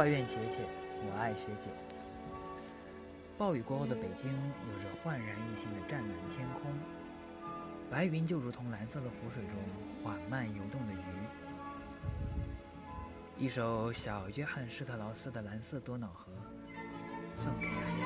外院姐姐，我爱学姐。暴雨过后的北京，有着焕然一新的湛蓝天空，白云就如同蓝色的湖水中缓慢游动的鱼。一首小约翰施特劳斯的《蓝色多瑙河》送给大家。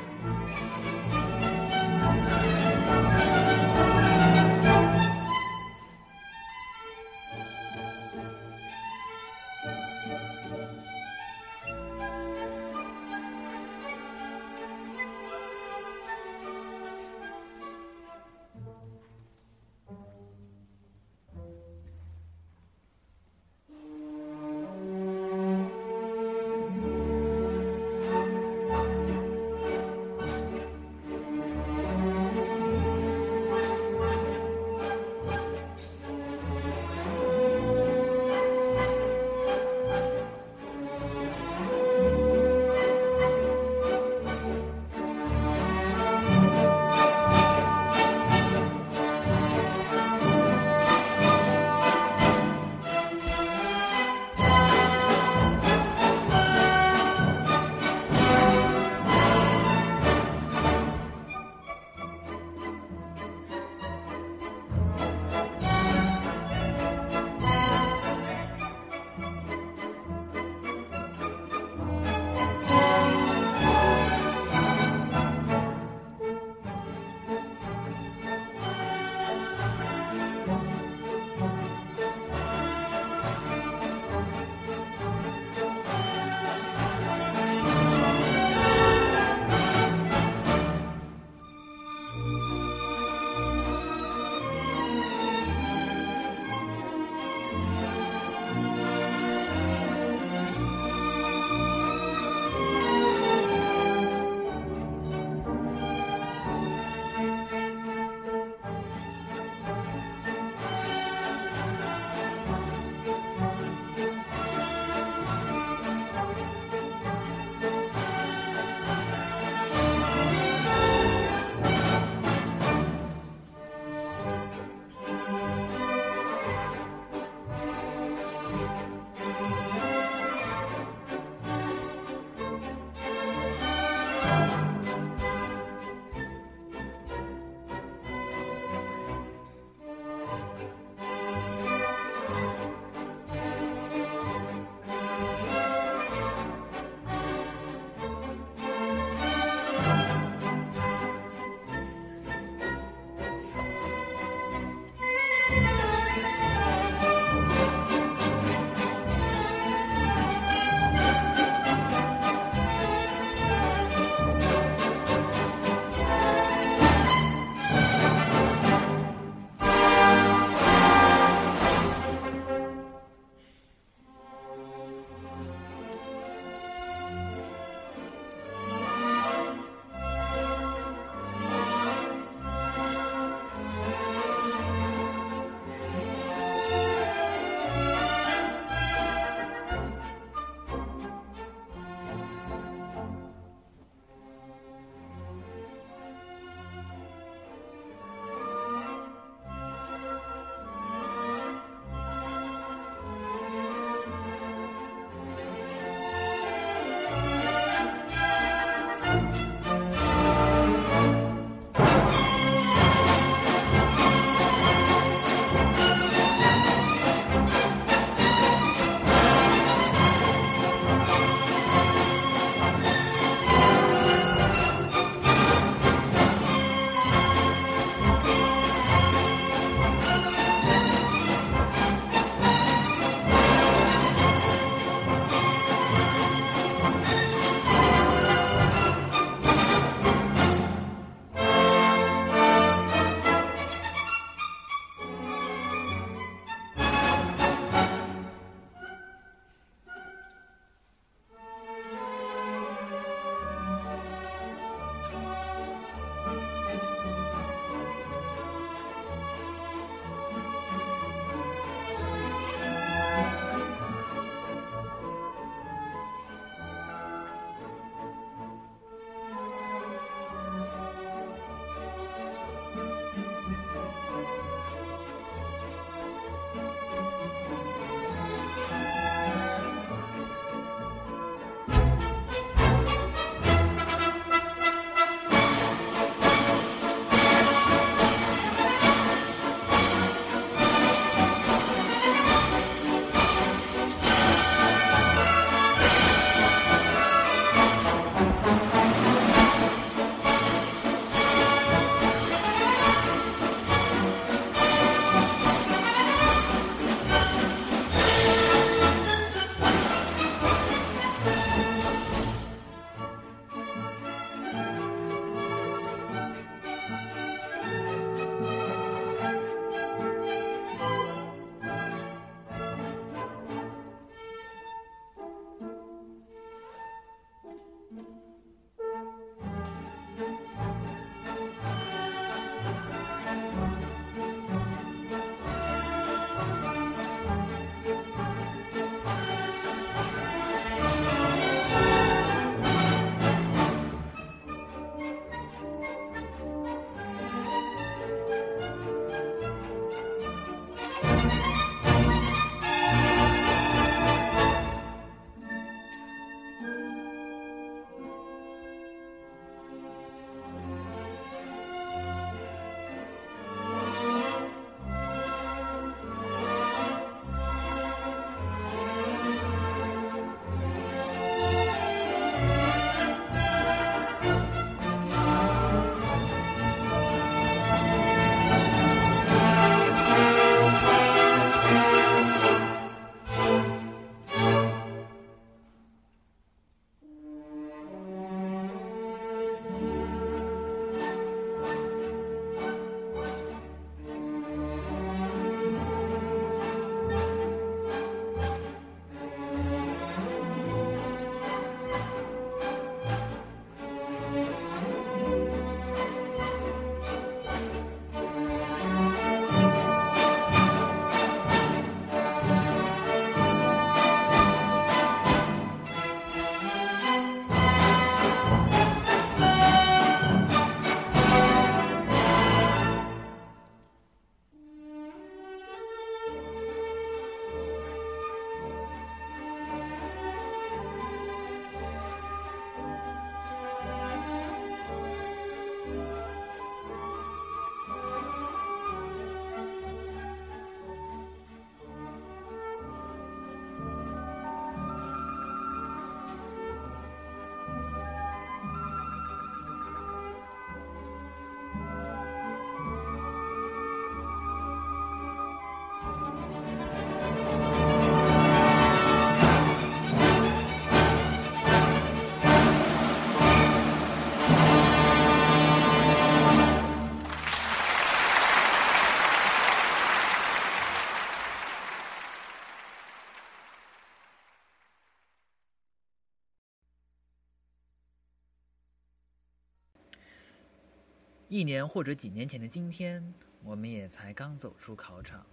一年或者几年前的今天，我们也才刚走出考场，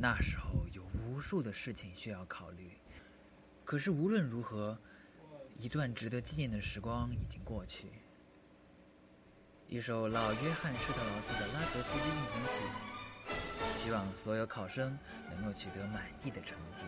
那时候有无数的事情需要考虑。可是无论如何，一段值得纪念的时光已经过去。一首老约翰施特劳斯的《拉格斯基进行曲》，希望所有考生能够取得满意的成绩。